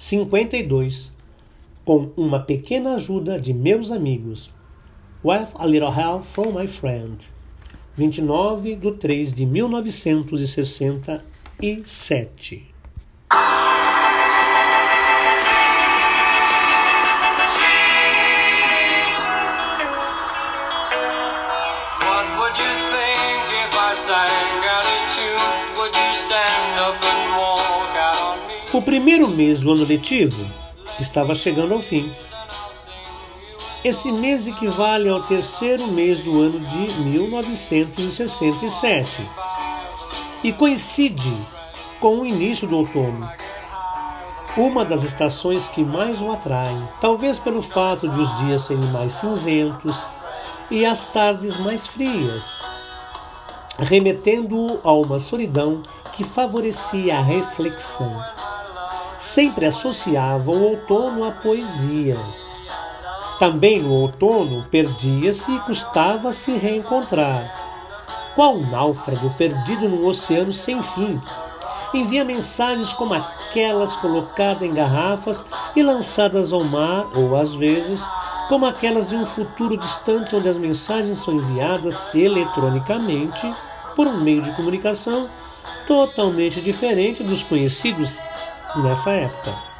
52, com uma pequena ajuda de meus amigos. With a little help from my friend. 29 de 3 de 1967. O primeiro mês do ano letivo estava chegando ao fim. Esse mês equivale ao terceiro mês do ano de 1967 e coincide com o início do outono. Uma das estações que mais o atrai, talvez pelo fato de os dias serem mais cinzentos e as tardes mais frias, remetendo-o a uma solidão que favorecia a reflexão sempre associava o outono à poesia. Também no outono perdia-se e custava se reencontrar. Qual náufrago perdido num oceano sem fim envia mensagens como aquelas colocadas em garrafas e lançadas ao mar, ou às vezes, como aquelas de um futuro distante onde as mensagens são enviadas eletronicamente por um meio de comunicação totalmente diferente dos conhecidos nessa época.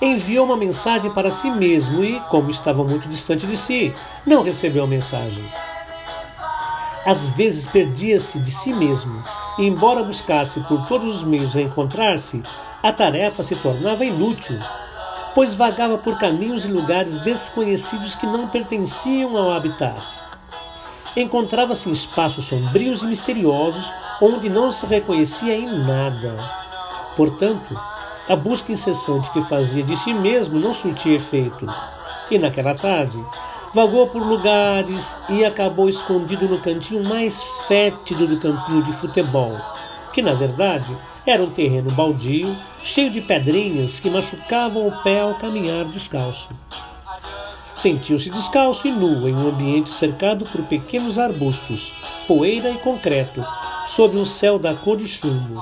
Enviou uma mensagem para si mesmo e, como estava muito distante de si, não recebeu a mensagem. Às vezes perdia-se de si mesmo, e, embora buscasse por todos os meios reencontrar-se, a tarefa se tornava inútil, pois vagava por caminhos e lugares desconhecidos que não pertenciam ao habitat. Encontrava-se em espaços sombrios e misteriosos onde não se reconhecia em nada Portanto, a busca incessante que fazia de si mesmo não surtia efeito. E naquela tarde, vagou por lugares e acabou escondido no cantinho mais fétido do campinho de futebol, que na verdade era um terreno baldio, cheio de pedrinhas que machucavam o pé ao caminhar descalço. Sentiu-se descalço e nu em um ambiente cercado por pequenos arbustos, poeira e concreto, sob um céu da cor de chumbo,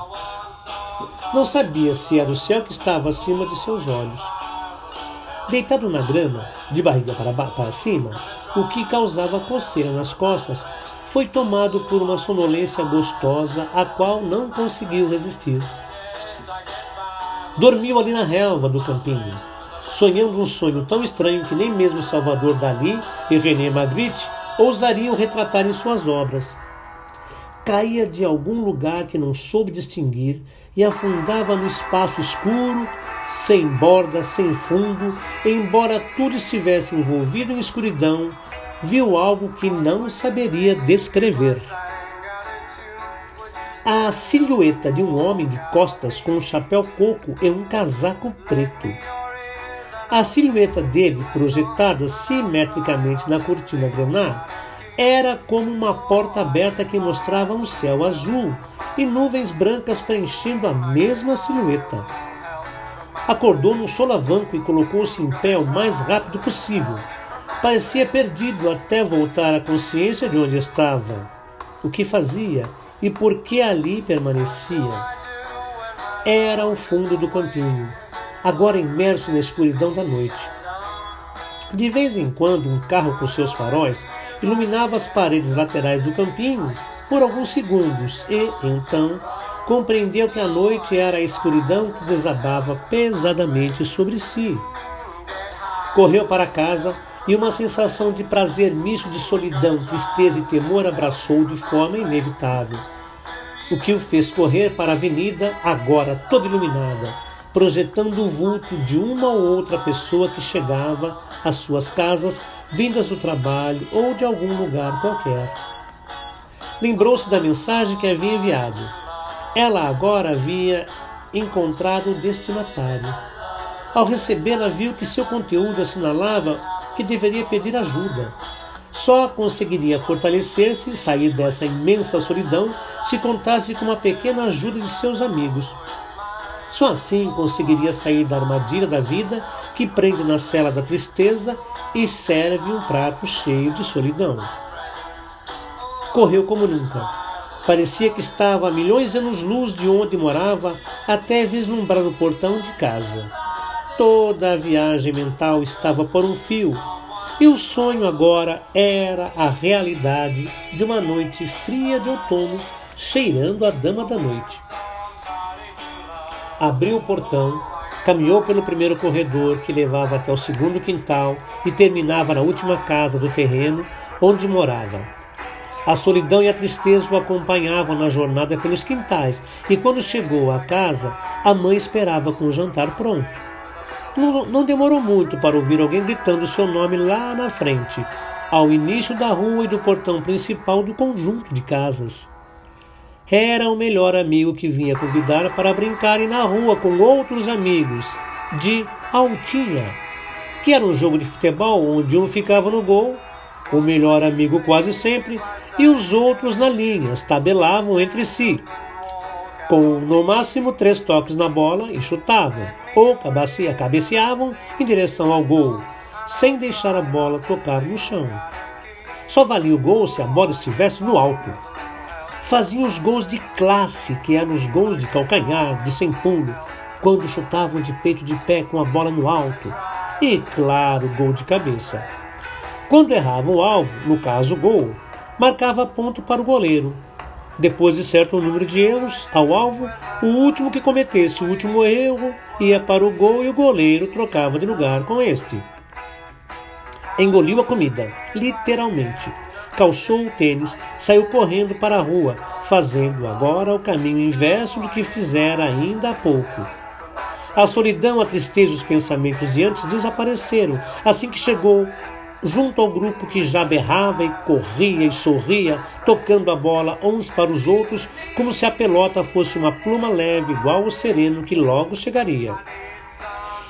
não sabia se era o céu que estava acima de seus olhos. Deitado na grama, de barriga para, para cima, o que causava coceira nas costas, foi tomado por uma sonolência gostosa a qual não conseguiu resistir. Dormiu ali na relva do campinho, sonhando um sonho tão estranho que nem mesmo Salvador Dali e René Magritte ousariam retratar em suas obras caía de algum lugar que não soube distinguir e afundava no espaço escuro, sem borda, sem fundo, embora tudo estivesse envolvido em escuridão, viu algo que não saberia descrever. A silhueta de um homem de costas com um chapéu coco e um casaco preto. A silhueta dele, projetada simetricamente na cortina grenar, era como uma porta aberta que mostrava um céu azul e nuvens brancas preenchendo a mesma silhueta. Acordou no solavanco e colocou-se em pé o mais rápido possível. Parecia perdido até voltar à consciência de onde estava, o que fazia e por que ali permanecia. Era o fundo do campinho, agora imerso na escuridão da noite. De vez em quando, um carro com seus faróis iluminava as paredes laterais do campinho por alguns segundos e, então, compreendeu que a noite era a escuridão que desabava pesadamente sobre si. Correu para casa e uma sensação de prazer misto de solidão, tristeza e temor abraçou de forma inevitável. O que o fez correr para a avenida, agora toda iluminada, projetando o vulto de uma ou outra pessoa que chegava às suas casas vindas do trabalho ou de algum lugar qualquer. Lembrou-se da mensagem que havia enviado. Ela agora havia encontrado o destinatário. Ao recebê-la, viu que seu conteúdo assinalava que deveria pedir ajuda. Só conseguiria fortalecer-se e sair dessa imensa solidão se contasse com uma pequena ajuda de seus amigos. Só assim conseguiria sair da armadilha da vida que prende na cela da tristeza e serve um prato cheio de solidão. Correu como nunca. Parecia que estava a milhões de anos-luz de onde morava até vislumbrar o portão de casa. Toda a viagem mental estava por um fio, e o sonho agora era a realidade de uma noite fria de outono, cheirando a dama da noite. Abriu o portão, caminhou pelo primeiro corredor que levava até o segundo quintal e terminava na última casa do terreno onde morava. A solidão e a tristeza o acompanhavam na jornada pelos quintais, e quando chegou à casa, a mãe esperava com o jantar pronto. Não, não demorou muito para ouvir alguém gritando seu nome lá na frente, ao início da rua e do portão principal do conjunto de casas. Era o melhor amigo que vinha convidar para brincarem na rua com outros amigos, de Altinha, que era um jogo de futebol onde um ficava no gol, o melhor amigo quase sempre, e os outros na linha, tabelavam entre si, com no máximo três toques na bola e chutavam, ou cabeceavam em direção ao gol, sem deixar a bola tocar no chão. Só valia o gol se a bola estivesse no alto. Faziam os gols de classe, que eram os gols de calcanhar, de sem pulo, quando chutavam de peito de pé com a bola no alto. E, claro, gol de cabeça. Quando erravam o alvo, no caso gol, marcava ponto para o goleiro, depois de certo número de erros ao alvo, o último que cometesse o último erro ia para o gol e o goleiro trocava de lugar com este. Engoliu a comida, literalmente. Calçou o tênis, saiu correndo para a rua, fazendo agora o caminho inverso do que fizera ainda há pouco. A solidão, a tristeza e os pensamentos de antes desapareceram assim que chegou junto ao grupo que já berrava e corria e sorria, tocando a bola uns para os outros, como se a pelota fosse uma pluma leve igual ao sereno que logo chegaria.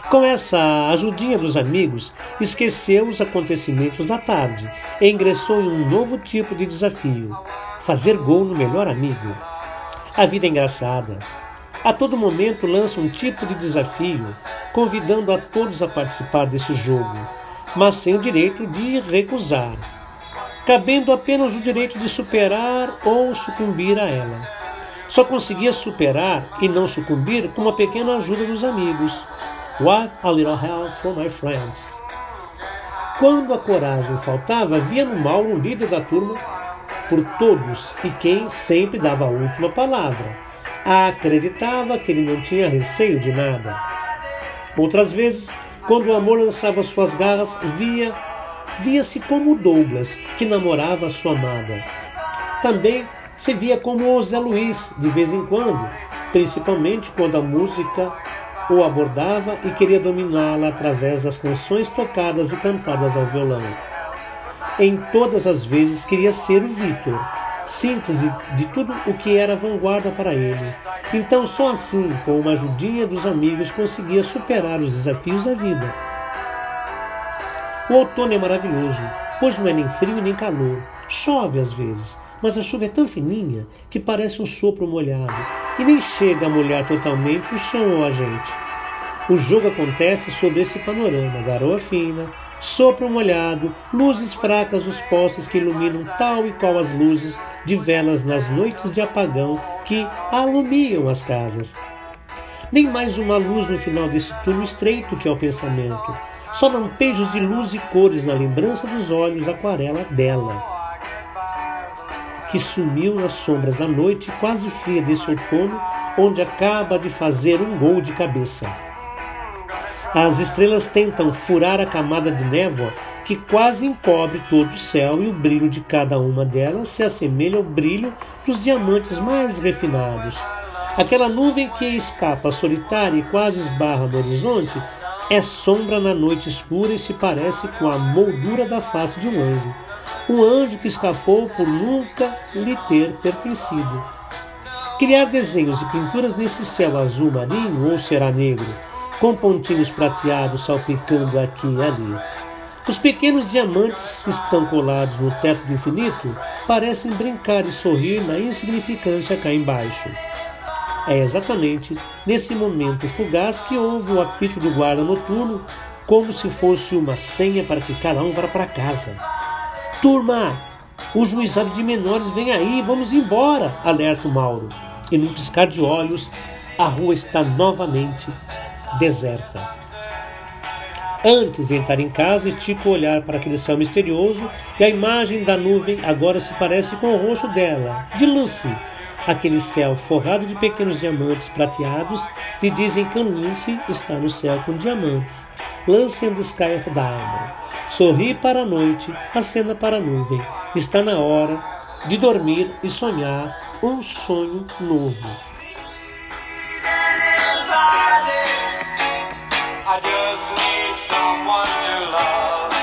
Com essa ajudinha dos amigos, esqueceu os acontecimentos da tarde e ingressou em um novo tipo de desafio: fazer gol no melhor amigo. A vida é engraçada. A todo momento lança um tipo de desafio, convidando a todos a participar desse jogo mas sem o direito de recusar, cabendo apenas o direito de superar ou sucumbir a ela. Só conseguia superar e não sucumbir com uma pequena ajuda dos amigos. What a little help from my friends. Quando a coragem faltava, via no mal o líder da turma por todos e quem sempre dava a última palavra. Acreditava que ele não tinha receio de nada. Outras vezes, quando o amor lançava suas garras, via via-se como Douglas, que namorava sua amada. Também se via como o Zé Luiz, de vez em quando, principalmente quando a música o abordava e queria dominá-la através das canções tocadas e cantadas ao violão. Em todas as vezes queria ser o Vitor, síntese de tudo o que era vanguarda para ele. Então, só assim, com uma ajudinha dos amigos, conseguia superar os desafios da vida. O outono é maravilhoso, pois não é nem frio nem calor. Chove às vezes, mas a chuva é tão fininha que parece um sopro molhado e nem chega a molhar totalmente o chão ou a gente. O jogo acontece sob esse panorama: garoa fina, sopro molhado, luzes fracas dos postes que iluminam tal e qual as luzes de velas nas noites de apagão que alumiam as casas. Nem mais uma luz no final desse túnel estreito que é o pensamento, só lampejos de luz e cores na lembrança dos olhos aquarela dela, que sumiu nas sombras da noite quase fria desse outono, onde acaba de fazer um gol de cabeça. As estrelas tentam furar a camada de névoa que quase encobre todo o céu e o brilho de cada uma delas se assemelha ao brilho dos diamantes mais refinados. Aquela nuvem que escapa solitária e quase esbarra no horizonte é sombra na noite escura e se parece com a moldura da face de um anjo. Um anjo que escapou por nunca lhe ter pertencido. Criar desenhos e pinturas nesse céu azul marinho ou será negro? com pontinhos prateados salpicando aqui e ali. Os pequenos diamantes que estão colados no teto do infinito parecem brincar e sorrir na insignificância cá embaixo. É exatamente nesse momento fugaz que houve o apito do guarda noturno, como se fosse uma senha para que cada um vá para casa. Turma, o juizado de menores vem aí, vamos embora, alerta o Mauro. E num piscar de olhos, a rua está novamente deserta. Antes de entrar em casa, estica o olhar para aquele céu misterioso e a imagem da nuvem agora se parece com o rosto dela, de Lucy. Aquele céu forrado de pequenos diamantes prateados lhe dizem que Lucy está no céu com diamantes. Lance in the Sky of Diamond. Sorri para a noite, acena para a nuvem. Está na hora de dormir e sonhar um sonho novo. I just need someone to love.